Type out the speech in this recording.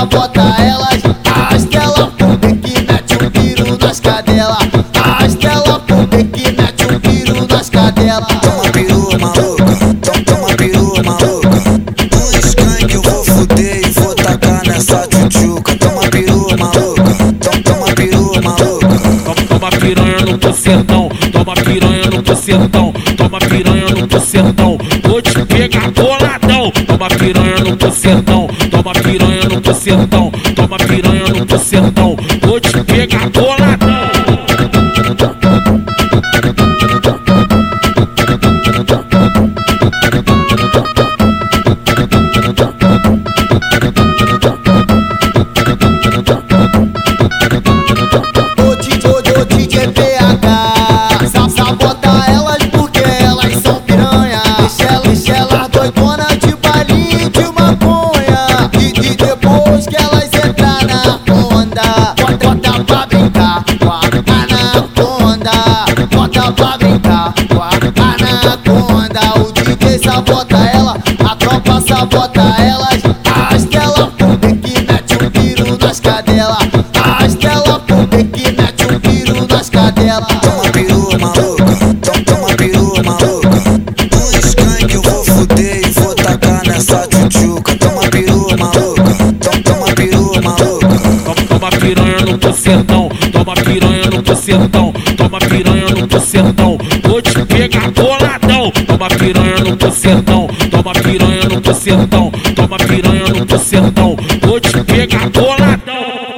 ela bota ela a estrela puta que mete o tiro nas cadela. estrela puta que mete o piro nas cadela. Toma peru maluca, toma peru maluca. No skunk eu vou fuder e vou tacar nessa tchutchuca. Toma peru maluca, toma piru maluca. Toma, toma piranha no bucetão, toma piranha no bucetão, toma piranha. Bucetão, toma piranha no bucetão. Vou te pegar boladão. Brincar com a anaconda O DJ sabota ela, a tropa sabota elas Arrasta ela pro que mete um tiro nas cadelas Arrasta ela pro que mete um tiro nas cadelas Toma peru, maluca, toma, peru, maluca. No skunk eu vou fuder e vou tacar nessa tchutchuca. Toma peru, maluca, toma, peru, maluca. Toma, piranha no bucetão, toma piranha no bucetão, toma piranha no bucetão. Vou toma piranha no bucetão, toma piranha no bucetão. Vou te pegar boladão.